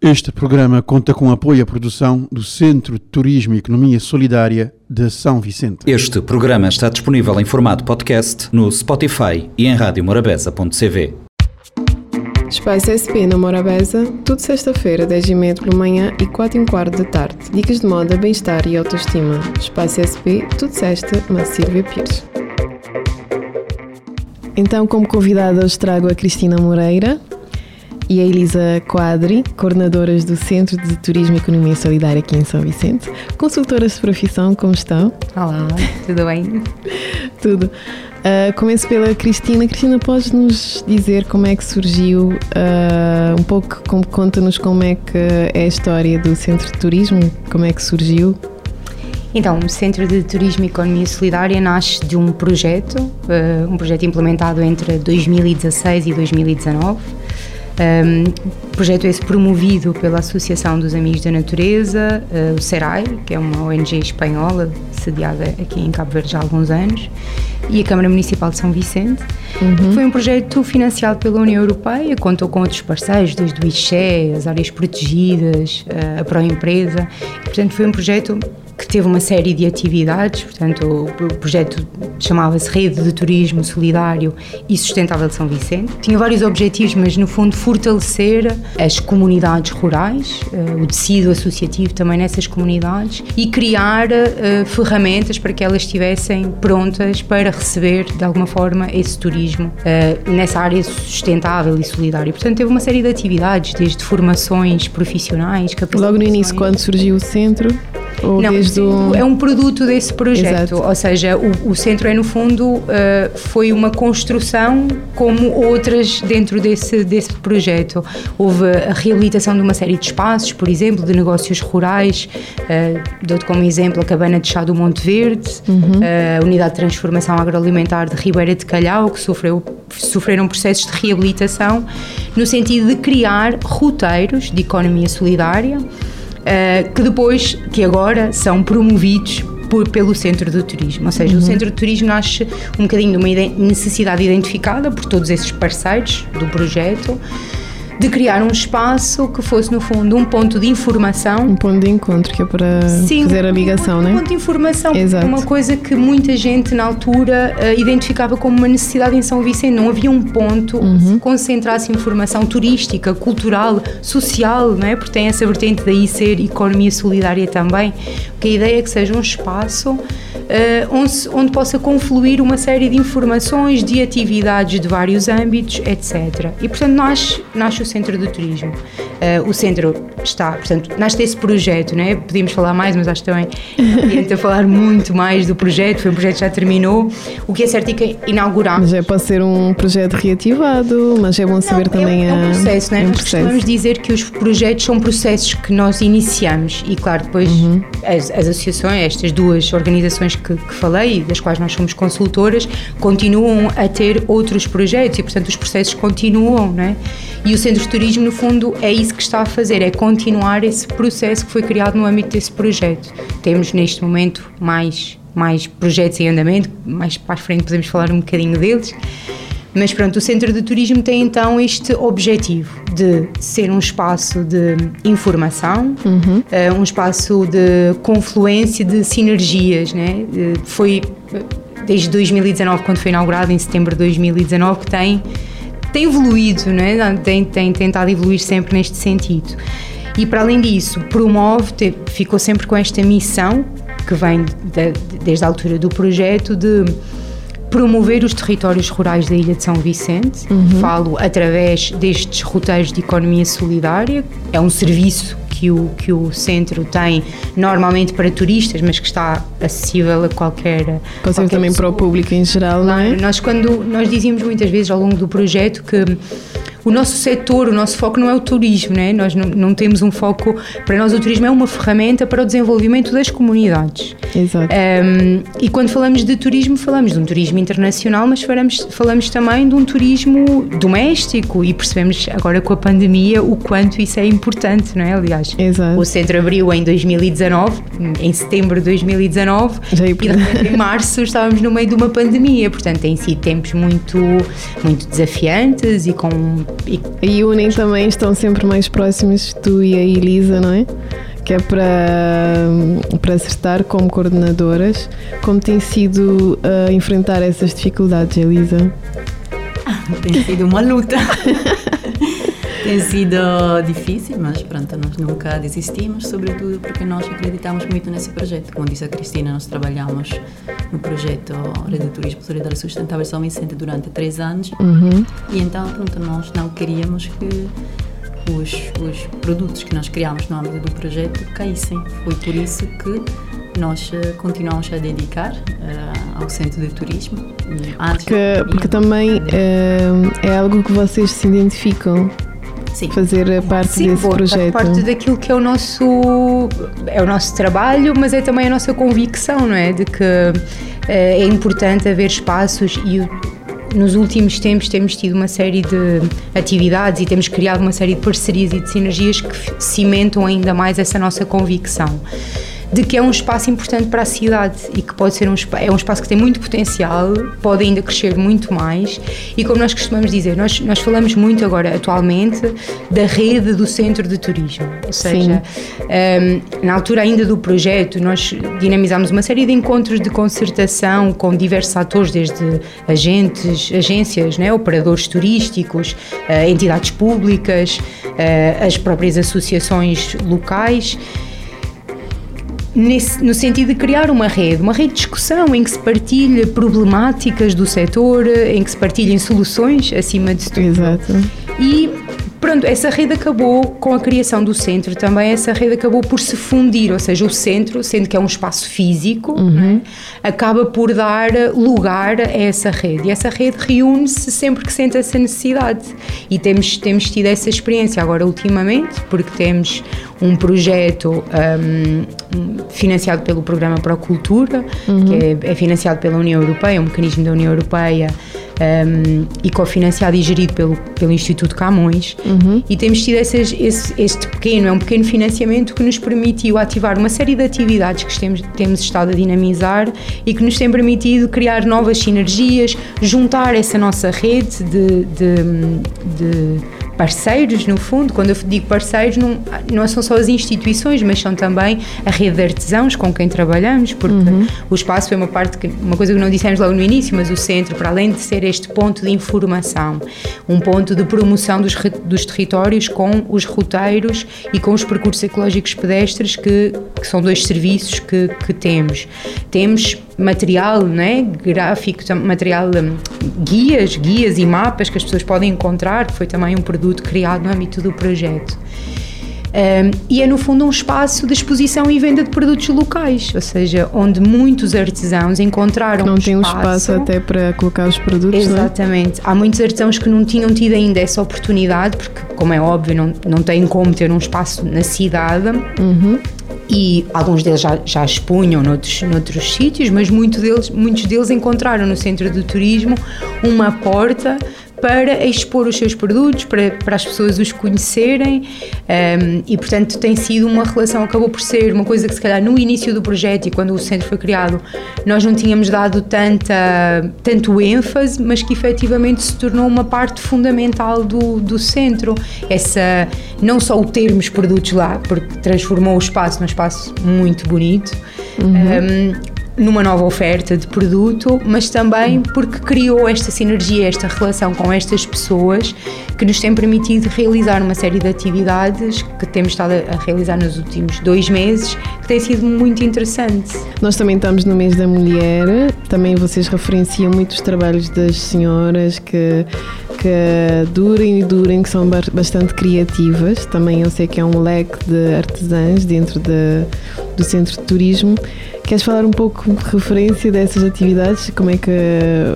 Este programa conta com apoio à produção do Centro de Turismo e Economia Solidária de São Vicente. Este programa está disponível em formato podcast no Spotify e em radiomorabeza.cv. Espaço SP na Morabeza, tudo sexta-feira, 10 e meia pela manhã e 4 e um quarto da tarde. Dicas de moda, bem-estar e autoestima. Espaço SP, tudo sexta, na Silvia Pires. Então, como convidada, hoje trago a Cristina Moreira e a Elisa Quadri, coordenadoras do Centro de Turismo e Economia Solidária aqui em São Vicente. Consultoras de profissão, como estão? Olá, tudo bem? Tudo. Uh, começo pela Cristina. Cristina, podes nos dizer como é que surgiu, uh, um pouco, conta-nos como é que é a história do Centro de Turismo, como é que surgiu? Então, o Centro de Turismo e Economia Solidária nasce de um projeto, uh, um projeto implementado entre 2016 e 2019. Um, projeto esse promovido pela Associação dos Amigos da Natureza, uh, o SERAI, que é uma ONG espanhola sediada aqui em Cabo Verde há alguns anos, e a Câmara Municipal de São Vicente. Uhum. Foi um projeto financiado pela União Europeia, contou com outros parceiros, desde o ICHE, as áreas protegidas, uh, a Proempresa. Portanto, foi um projeto que teve uma série de atividades, portanto, o projeto chamava-se Rede de Turismo Solidário e Sustentável de São Vicente. Tinha vários objetivos, mas no fundo fortalecer as comunidades rurais, uh, o tecido associativo também nessas comunidades e criar uh, ferramentas para que elas estivessem prontas para receber de alguma forma esse turismo uh, nessa área sustentável e solidária. Portanto, teve uma série de atividades, desde formações profissionais, Logo no início, quando surgiu o centro? Ou não, desde o... é um produto desse projeto, Exato. ou seja, o, o, centro é no fundo uh, foi uma construção como outras dentro desse, desse projeto. Houve a reabilitação de uma série de espaços, por exemplo, de negócios rurais, uh, dou-te como exemplo a Cabana de Chá do Monte Verde, uhum. uh, a Unidade de Transformação Agroalimentar de Ribeira de Calhau, que sofreu, sofreram processos de reabilitação no sentido de criar roteiros de economia solidária uh, que depois, que agora são promovidos por, pelo Centro do Turismo. Ou seja, uhum. o Centro do Turismo nasce um bocadinho de uma necessidade identificada por todos esses parceiros do projeto de criar um espaço que fosse, no fundo, um ponto de informação. Um ponto de encontro, que é para Sim, fazer a ligação, um ponto, né? Um ponto de informação. Exato. Uma coisa que muita gente na altura uh, identificava como uma necessidade em São Vicente. Não havia um ponto uhum. se concentrasse informação turística, cultural, social, não é? Porque tem essa vertente daí ser economia solidária também. Porque a ideia é que seja um espaço onde, onde possa confluir uma série de informações, de atividades de vários âmbitos, etc. E, portanto, nasce, nasce o Centro do Turismo. Uh, o centro está, portanto, nasce desse projeto, né? podíamos falar mais, mas acho que também adianta falar muito mais do projeto, foi um projeto que já terminou. O que é certo é que inauguramos. Mas é para ser um projeto reativado, mas é bom saber Não, também é, é um processo, né? É um nós costumamos dizer que os projetos são processos que nós iniciamos e, claro, depois uhum. as, as, associações, estas duas organizações que, que falei, das quais nós somos consultoras, continuam a ter outros projetos e, portanto, os processos continuam, né? E o Centro de Turismo, no fundo, é isso que está a fazer, é continuar esse processo que foi criado no âmbito desse projeto. Temos neste momento mais, mais projetos em andamento, mais para a frente podemos falar um bocadinho deles. Mas pronto, o Centro de Turismo tem então este objetivo de ser um espaço de informação, uhum. uh, um espaço de confluência de sinergias, né? Uh, foi desde 2019, quando foi inaugurado, em setembro de 2019, que tem tem evoluído, né? tem, tem tentado evoluir sempre neste sentido. E para além disso, promove, ficou sempre com esta missão, que vem de, desde a altura do projeto, de promover os territórios rurais da Ilha de São Vicente. Uhum. Falo através destes roteiros de economia solidária. É um serviço que o, que o centro tem normalmente para turistas, mas que está acessível a qualquer. Pode ser também pessoa. para o público em geral, não é? Nós, quando, nós dizíamos muitas vezes ao longo do projeto que o nosso setor, o nosso foco não é o turismo, né? nós não, não temos um foco, para nós o turismo é uma ferramenta para o desenvolvimento das comunidades. Exato. Um, e quando falamos de turismo, falamos de um turismo internacional, mas falamos, falamos também de um turismo doméstico e percebemos agora com a pandemia o quanto isso é importante, não é? Aliás, Exato. o centro abriu em 2019, em setembro de 2019, Já e em março estávamos no meio de uma pandemia, portanto tem sido tempos muito, muito desafiantes e com E, e unem também estão sempre mais próximos, tu e a Elisa, não é? Que é para, para acertar como coordenadoras. Como tem sido uh, enfrentar essas dificuldades, Elisa? tem sido uma luta. tem sido difícil, mas pronto, nós nunca desistimos, sobretudo porque nós acreditamos muito nesse projeto. Como disse a Cristina, nós trabalhamos no projeto Rede de Turismo Solidário Sustentável São Vicente durante três anos uhum. e então, pronto, nós não queríamos que os, os produtos que nós criámos no âmbito do projeto caíssem. Foi por isso que nós uh, continuamos a dedicar uh, ao centro de turismo. Porque, porque também uh, é algo que vocês se identificam. Sim. fazer parte Sim, desse bom, projeto. Faz parte daquilo que é o nosso é o nosso trabalho, mas é também a nossa convicção, não é, de que é importante haver espaços e nos últimos tempos temos tido uma série de atividades e temos criado uma série de parcerias e de sinergias que cimentam ainda mais essa nossa convicção de que é um espaço importante para a cidade e que pode ser um, é um espaço que tem muito potencial, pode ainda crescer muito mais. E como nós costumamos dizer, nós, nós falamos muito agora atualmente da rede do centro de turismo, ou seja, um, na altura ainda do projeto nós dinamizámos uma série de encontros de concertação com diversos atores, desde agentes, agências, né, operadores turísticos, uh, entidades públicas, uh, as próprias associações locais Nesse, no sentido de criar uma rede, uma rede de discussão em que se partilhe problemáticas do setor, em que se partilhem soluções acima de tudo. Exato. E pronto, essa rede acabou com a criação do centro também, essa rede acabou por se fundir, ou seja, o centro, sendo que é um espaço físico, uhum. é? acaba por dar lugar a essa rede. E essa rede reúne-se sempre que sente essa necessidade. E temos, temos tido essa experiência agora ultimamente, porque temos um projeto um, financiado pelo Programa Pro Cultura, uhum. que é, é financiado pela União Europeia, um mecanismo da União Europeia um, e cofinanciado e gerido pelo, pelo Instituto Camões. Uhum. E temos tido esses, esse, este pequeno, é um pequeno financiamento que nos permitiu ativar uma série de atividades que temos, temos estado a dinamizar e que nos tem permitido criar novas sinergias, juntar essa nossa rede de, de, de parceiros, no fundo. Quando eu digo parceiros, não, não são só as instituições, mas são também a rede de artesãos com quem trabalhamos, porque uhum. o espaço foi uma parte, que, uma coisa que não dissemos logo no início, mas o centro, para além de ser este ponto de informação, um ponto de promoção dos, dos territórios com os roteiros e com os percursos ecológicos pedestres, que, que são dois serviços que, que temos. Temos material né, gráfico, material, um, guias, guias e mapas que as pessoas podem encontrar, que foi também um produto criado no âmbito do projeto. Um, e é no fundo um espaço de exposição e venda de produtos locais, ou seja, onde muitos artesãos encontraram não um tem um espaço, espaço até para colocar os produtos, Exatamente. É? Há muitos artesãos que não tinham tido ainda essa oportunidade, porque, como é óbvio, não, não têm como ter um espaço na cidade. Uhum. E alguns deles já, já expunham noutros, noutros sítios, mas muitos deles, muitos deles encontraram no centro do turismo uma porta para expor os seus produtos, para, para as pessoas os conhecerem um, e, portanto, tem sido uma relação, acabou por ser uma coisa que, se calhar, no início do projeto e quando o centro foi criado, nós não tínhamos dado tanta, tanto ênfase, mas que efetivamente se tornou uma parte fundamental do, do centro. Essa, não só o termos produtos lá, porque transformou o espaço num espaço muito bonito. Uhum. Um, numa nova oferta de produto, mas também porque criou esta sinergia, esta relação com estas pessoas que nos tem permitido realizar uma série de atividades que temos estado a realizar nos últimos dois meses, que tem sido muito interessante. Nós também estamos no mês da mulher, também vocês referenciam muito os trabalhos das senhoras que que durem e durem, que são bastante criativas. Também eu sei que é um leque de artesãs dentro de, do centro de turismo Queres falar um pouco de referência dessas atividades? Como é que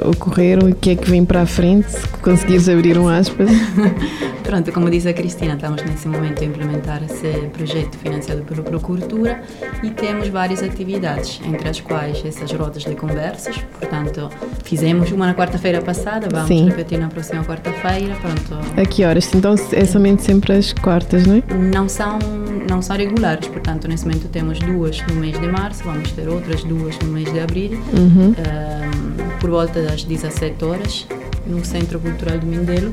ocorreram e o que é que vem para a frente? Se conseguires abrir um aspas. Pronto, como diz a Cristina, estamos nesse momento a implementar esse projeto financiado pelo Procuratura e temos várias atividades, entre as quais essas rodas de conversas. Portanto, fizemos uma na quarta-feira passada, vamos Sim. repetir na próxima quarta-feira. Pronto. A que horas? Então é somente sempre às quartas, não é? Não são, não são regulares, portanto, nesse momento temos duas no mês de março, vamos ter outras duas no mês de abril, uhum. um, por volta das 17 horas, no Centro Cultural do Mindelo.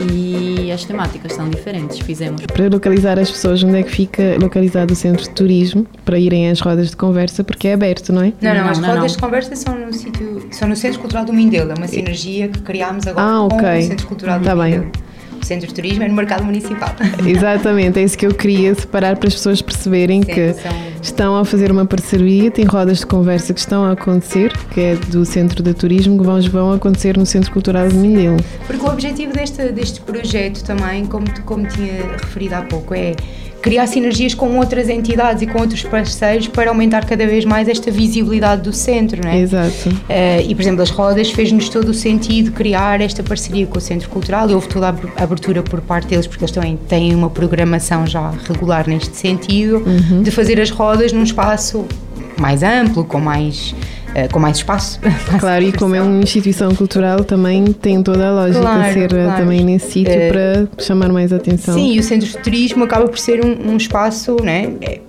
e as temáticas são diferentes. Fizemos. Para localizar as pessoas, onde é que fica localizado o centro de turismo para irem às rodas de conversa, porque é aberto, não é? Não, não, Não, as não, rodas não. de conversa são no sítio, são no Centro Cultural do Mindelo, é uma sinergia que criámos agora Ah, com ok. o Centro Cultural do Tá bem. Mindelo. O Centro de Turismo é no Mercado Municipal. Exatamente, é isso que eu queria separar para as pessoas perceberem Sim, que são- estão a fazer uma parceria, tem rodas de conversa que estão a acontecer, que é do Centro de Turismo, que vão, acontecer no Centro Cultural de Mindelo. Porque o objetivo deste, deste projeto também, como, como tinha referido há pouco, é criar sinergias com outras entidades e com outros parceiros para aumentar cada vez mais esta visibilidade do centro, não é? Exato. Eh, e, por exemplo, as rodas fez-nos todo o sentido criar esta parceria com o Centro Cultural e houve toda a ab- abertura por parte deles, porque eles também têm uma programação já regular neste sentido, Uhum. de fazer as rodas num espaço mais amplo, com mais, eh, com mais espaço. Claro, e como é uma instituição cultural, também tem toda a lógica Claro, ser eh, claro. também nesse sítio Eh, para chamar mais atenção. Sim, e o centro de turismo acaba por ser um, um espaço né, é,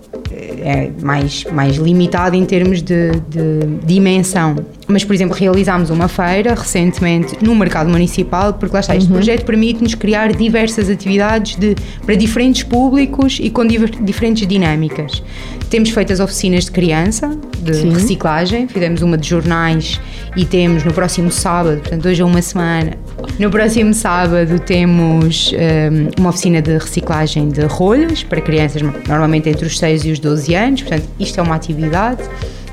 é mais, mais limitado em termos de, de dimensão. Mas, por exemplo, realizámos uma feira recentemente no mercado municipal, porque lá está, este projeto permite-nos criar diversas atividades de, para diferentes públicos e com diver- diferentes dinâmicas. Temos feito as oficinas de criança, de Sim. reciclagem, fizemos uma de jornais e temos no próximo sábado, portanto hoje é uma semana, no próximo sábado temos hum, uma oficina de reciclagem de rolhas para crianças normalmente entre os 6 e os 12 anos, portanto isto é uma atividade.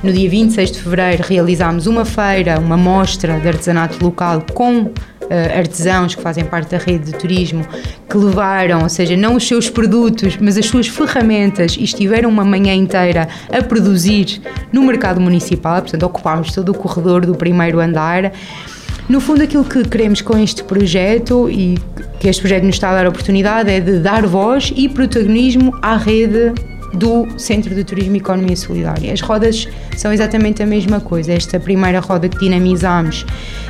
No dia 26 de fevereiro realizámos uma feira, uma mostra de artesanato local com eh, artesãos que fazem parte da rede de turismo que levaram, ou seja, não os seus produtos, mas as suas ferramentas e estiveram uma manhã inteira a produzir no mercado municipal, portanto ocupámos todo o corredor do primeiro andar. No fundo, aquilo que queremos com este projeto e que este projeto nos está a dar a oportunidade é de dar voz e protagonismo à rede do Centro de Turismo e Economia Solidária. As rodas são exatamente a mesma coisa. Esta primeira roda que dinamizámos,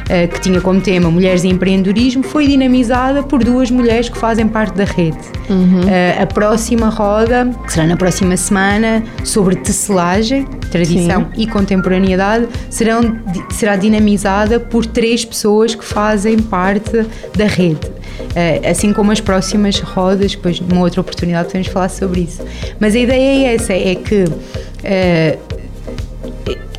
eh, que tinha como tema Mulheres e Empreendedorismo, foi dinamizada por duas mulheres que fazem parte da rede. Eh, a próxima roda, que será na próxima semana, sobre tecelagem, tradição e contemporaneidade, serão, será dinamizada por três pessoas que fazem parte da rede. Uh, assim como as próximas rodas, depois numa outra oportunidade podemos falar sobre isso. Mas a ideia é essa, é que uh,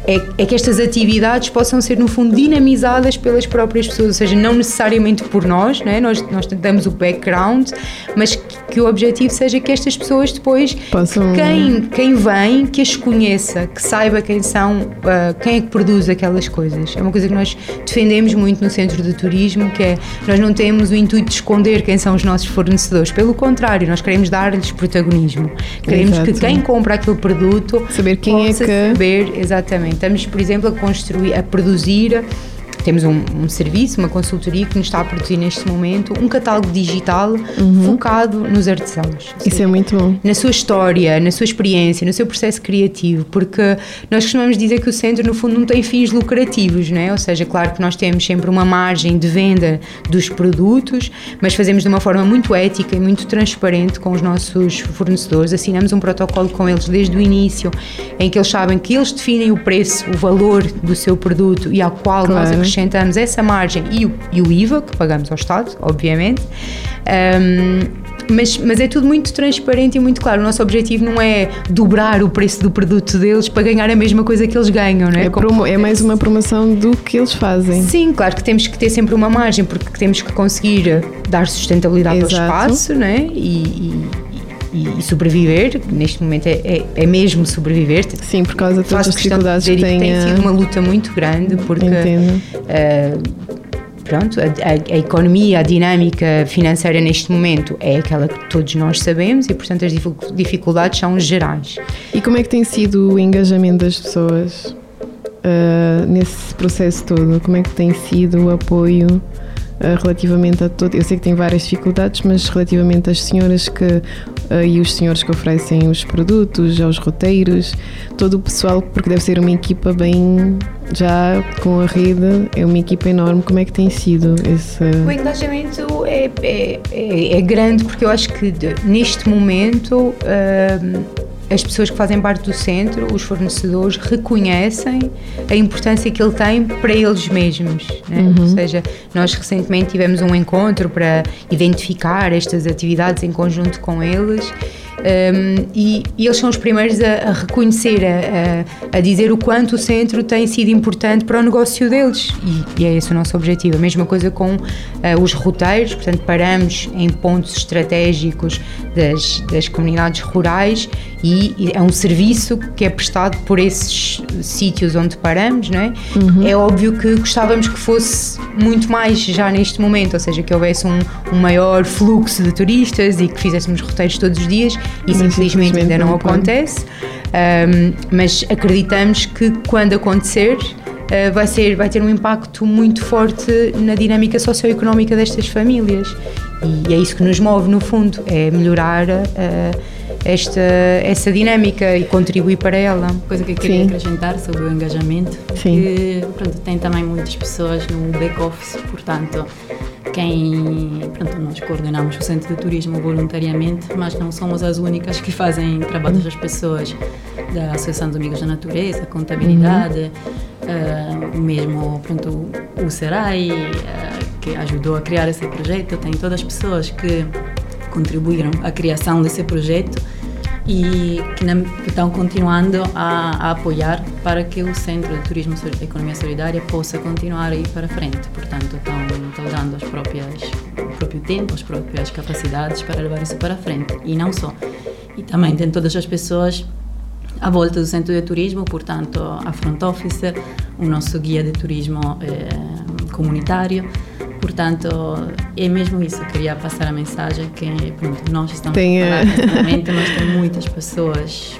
é, é que estas atividades possam ser, no fundo, dinamizadas pelas próprias pessoas, ou seja, não necessariamente por nós, não é? nós, nós damos o background, mas que, que o objetivo seja que estas pessoas depois, Possam- quem, quem vem, que as conheça, que saiba quem são, ah, quem é que produz aquelas coisas. É uma coisa que nós defendemos muito no Centro de Turismo, que é, nós não temos o intuito de esconder quem são os nossos fornecedores, pelo contrário, nós queremos dar-lhes protagonismo. Queremos Exato. que quem compra aquele produto Saber quem é possa que- saber, exatamente. Estamos, por exemplo, a construir, a produzir. Temos um, um serviço, uma consultoria que nos está a produzir neste momento um catálogo digital focado nos artesãos. Uhum. Isso seja, é muito bom. na sua história, na sua experiência, no seu processo criativo, porque nós costumamos dizer que o centro, no fundo, não tem fins lucrativos, não é? Ou seja, claro que nós temos sempre uma margem de venda dos produtos, mas fazemos de uma forma muito ética e muito transparente com os nossos fornecedores. Assinamos um protocolo com eles desde o início, em que eles sabem que eles definem o preço, o valor do seu produto e ao qual nós Claro. Acrescentamos essa margem e o, e o IVA, que pagamos ao Estado, obviamente. Ahm, mas, mas é tudo muito transparente e muito claro. O nosso objetivo não é dobrar o preço do produto deles para ganhar a mesma coisa que eles ganham, não é? É, promo- é mais uma promoção do que eles fazem. Sim, claro que temos que ter sempre uma margem, porque temos que conseguir eh, dar sustentabilidade Exato. ao espaço não é? e, e- e- sobreviver. Neste momento é, é- é mesmo sobreviver. Sim, por causa de todas as de dificuldades dizer que tem a- sido uma luta muito grande, porque. Uh, pronto, a, a- a economia, a dinâmica financeira neste momento é aquela que todos nós sabemos e, portanto, as dificu- dificuldades são gerais. E como é que tem sido o engajamento das pessoas ah, nesse processo todo? Como é que tem sido o apoio ah, relativamente a todo? Eu sei que tem várias dificuldades, mas relativamente às senhoras que ah, e os senhores que oferecem os produtos, aos roteiros, todo o pessoal, porque deve ser uma equipa bem já com a rede, é uma equipa enorme. Como é que tem sido esse? O engajamento é, é, é- é grande porque eu acho que neste momento um, as pessoas que fazem parte do centro, os fornecedores, reconhecem a importância que ele tem para eles mesmos. Né? Uhum. Ou seja, nós recentemente tivemos um encontro para identificar estas atividades em conjunto com eles um, e, e, eles são os primeiros a, a reconhecer, a, a, dizer o quanto o centro tem sido importante para o negócio deles e, e é esse o nosso objetivo. A mesma coisa com uh, os roteiros, portanto, paramos em pontos estratégicos das, das comunidades rurais e, e é um serviço que é prestado por esses sítios onde paramos, não é? Uhum. É óbvio que gostávamos que fosse muito mais já neste momento, ou seja, que houvesse um, um maior fluxo de turistas e que fizéssemos roteiros todos os dias. Isso mas infelizmente ainda não, não acontece, um, mas acreditamos que quando acontecer Uh, vai, ser, vai ter um impacto muito forte na dinâmica socioeconómica destas famílias. E é isso que nos move, no fundo, é melhorar uh, esta, essa dinâmica e contribuir para ela. Coisa que eu queria Sim. acrescentar sobre o engajamento, Sim. que pronto, tem também muitas pessoas no back-office, portanto, quem, pronto, nós coordenamos o Centro de Turismo voluntariamente, mas não somos as únicas que fazem trabalhos das pessoas da Associação dos Amigos da Natureza, contabilidade, uhum. uh, mesmo pronto, o Serai, uh, que ajudou a criar esse projeto, tem todas as pessoas que contribuíram à criação desse projeto e que, estão continuando a, a, apoiar para que o Centro de Turismo e Economia Solidária possa continuar a ir para frente. Portanto, estão, estão dando as próprias, o próprio tempo, as próprias capacidades para levar isso para frente. E não só. E também tem todas as pessoas à volta do Centro de Turismo, portanto, a Front Officer, o nosso guia de turismo eh, comunitário, Portanto, é mesmo isso. Eu queria passar a mensagem que pronto, nós estamos tem, a momento, mas tem muitas pessoas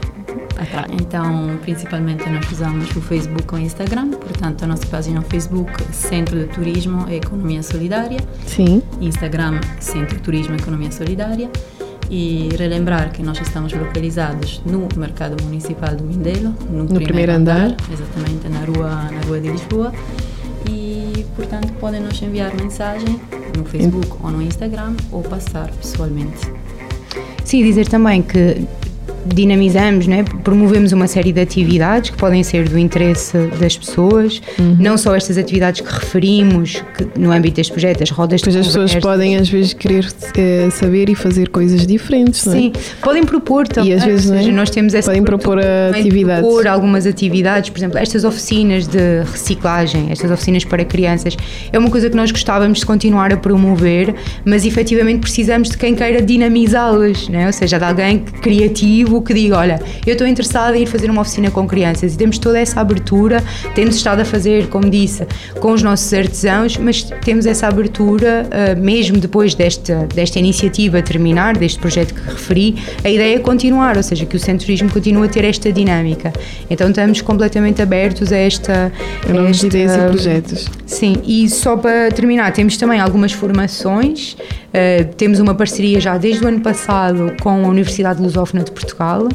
atrás. Então, principalmente nós usamos o Facebook ou o Instagram. Portanto, a nossa página no Facebook Centro de Turismo e Economia Solidária. Sim. Instagram Centro de Turismo e Economia Solidária. E relembrar que nós estamos localizados no Mercado Municipal do Mindelo, no, no primeiro, primeiro andar, andar, exatamente na rua, na rua de Lisboa portanto podem nos enviar mensagem no Facebook ou no Instagram ou passar pessoalmente. Sim, dizer também que dinamizamos, né? promovemos uma série de atividades que podem ser do interesse das pessoas, uhum. não só estas atividades que referimos que, no âmbito deste projeto, as rodas pois de as pessoas podem às vezes querer uh, saber e fazer coisas diferentes, não é? Sim, podem propor também. E às vezes seja, é? nós temos essa podem propor atividades. propor algumas atividades, por exemplo, estas oficinas de reciclagem, estas oficinas para crianças, é uma coisa que nós gostávamos de continuar a promover, mas efetivamente precisamos de quem queira dinamizá-las, né? ou seja, de alguém criativo que diga: Olha, eu estou interessada em ir fazer uma oficina com crianças e temos toda essa abertura. Temos estado a fazer, como disse, com os nossos artesãos, mas temos essa abertura, uh, mesmo depois desta, desta iniciativa terminar, deste projeto que referi, a ideia é continuar, ou seja, que o Centro Turismo continue a ter esta dinâmica. Então estamos completamente abertos a esta. A esta, ideias e projetos. Sim, e só para terminar, temos também algumas formações. Uh, temos uma parceria já desde o ano passado com a Universidade Lusófona de Portugal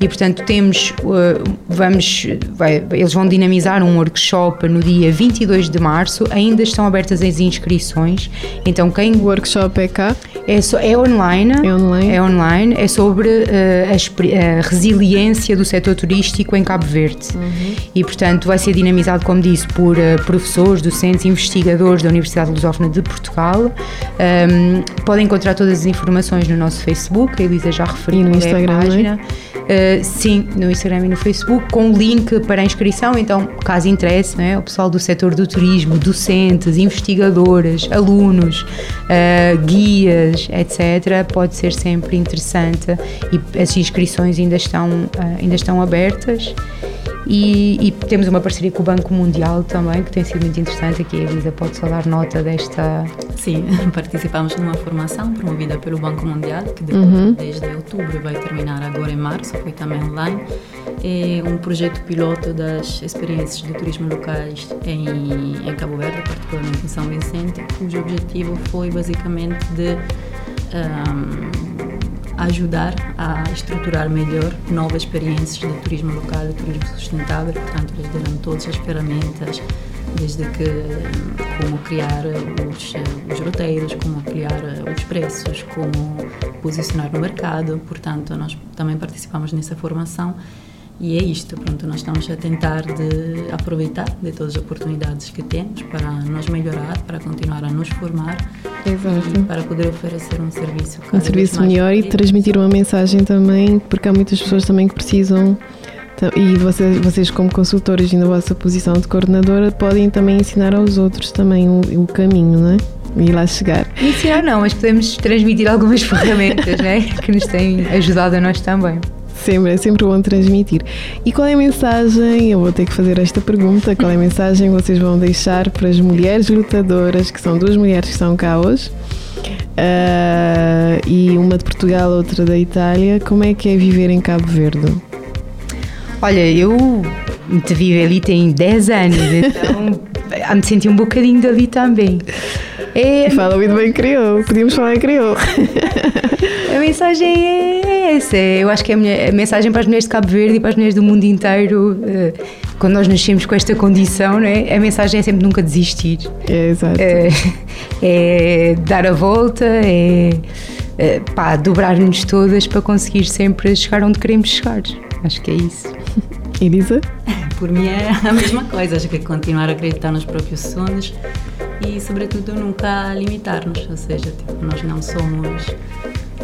e, portanto, temos, uh, vamos, vai, eles vão dinamizar um workshop no dia 22 de março, ainda estão abertas as inscrições, então quem... O workshop é cá? É, so, é online, é online, é online, é sobre uh, a, a, resiliência do setor turístico em Cabo Verde uhum. e, portanto, vai ser dinamizado, como disse, por professores, docentes, investigadores da Universidade Lusófona de Portugal. Um, podem encontrar todas as informações no nosso Facebook, a Elisa já referiu e no Instagram, a página. Uh, sim, no Instagram e no Facebook, com link para a inscrição. Então, caso interesse, é? o pessoal do setor do turismo, docentes, investigadores, alunos, uh, guias, etc., pode ser sempre interessante e as inscrições ainda estão, uh, ainda estão abertas. E, e, temos uma parceria com o Banco Mundial também, que tem sido muito interessante. Aqui a Elisa pode só dar nota desta. Sim, participamos numa formação promovida pelo Banco Mundial, que uhum. desde outubro vai terminar agora em março, foi também online. É um projeto piloto das experiências de turismo locais em, em Cabo Verde, particularmente em São Vicente, cujo objetivo foi basicamente de. Um, ajudar a estruturar melhor novas experiências de turismo local, de turismo sustentável. Portanto, eles deram todas as ferramentas desde que como criar os, os roteiros, como criar os preços, como posicionar no mercado. Portanto, nós também participamos nessa formação e é isto, pronto, nós estamos a tentar de aproveitar de todas as oportunidades que temos para nos melhorar, para continuar a nos formar Exato. e para poder oferecer um serviço cada Um serviço mais melhor e transmitir uma mensagem também, porque há muitas pessoas também que precisam. E vocês, vocês como consultores e na vossa posição de coordenadora, podem também ensinar aos outros também o, o caminho, não é? E lá chegar. Ensinar não, mas podemos transmitir algumas ferramentas né? que nos têm ajudado a nós também. Sempre, é sempre bom transmitir. E qual é a mensagem? Eu vou ter que fazer esta pergunta. Qual é a mensagem que vocês vão deixar para as mulheres lutadoras, que são duas mulheres que estão cá hoje, ah, e uma de Portugal, outra da Itália? Como é que é viver em Cabo Verde? Olha, eu te vivo ali tem 10 anos, então me senti um bocadinho dali também. É, Fala muito bem crioulo, podíamos falar em crioulo. a mensagem é essa. Eu acho que é a, minha- a mensagem para as mulheres de Cabo Verde e para as mulheres do mundo inteiro, eh, quando nós nascemos com esta condição, né, a mensagem é sempre nunca desistir. É, exato. É, é dar a volta, é, é pá, dobrar-nos todas para conseguir sempre chegar onde queremos chegar. Acho que é isso. Elisa? Por mim é a mesma coisa, acho que é continuar a acreditar nos próprios sonhos e, sobretudo, nunca limitar-nos. Ou seja, tipo, nós não somos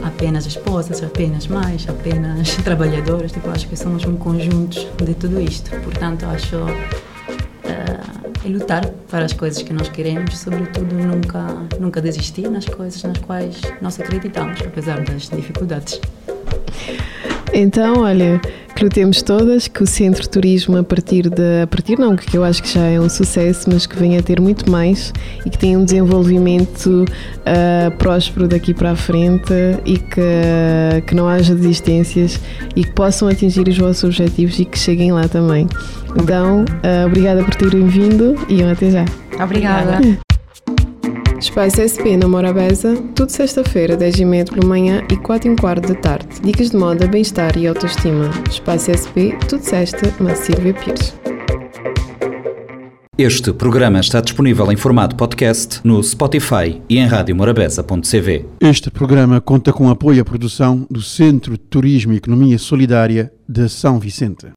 apenas esposas, apenas mães, apenas trabalhadoras. Tipo, acho que somos um conjunto de tudo isto. Portanto, acho eh, é lutar para as coisas que nós queremos, sobretudo nunca nunca desistir nas coisas nas quais nós acreditamos, apesar das dificuldades. Então, olha, que lutemos todas, que o Centro Turismo a partir de, a partir não, que eu acho que já é um sucesso, mas que venha a ter muito mais e que tenha um desenvolvimento ah, próspero daqui para a frente e que, que não haja desistências e que possam atingir os vossos objetivos e que cheguem lá também. Então, ah, obrigada por terem vindo e até já. Obrigada. Espaço SP na Morabeza, tudo sexta-feira, 10h30 pela manhã e 4 h quarto da tarde. Dicas de moda, bem-estar e autoestima. Espaço SP, tudo sexta, na Silvia Pires. Este programa está disponível em formato podcast no Spotify e em radiomorabeza.cv. Este programa conta com apoio à produção do Centro de Turismo e Economia Solidária de São Vicente.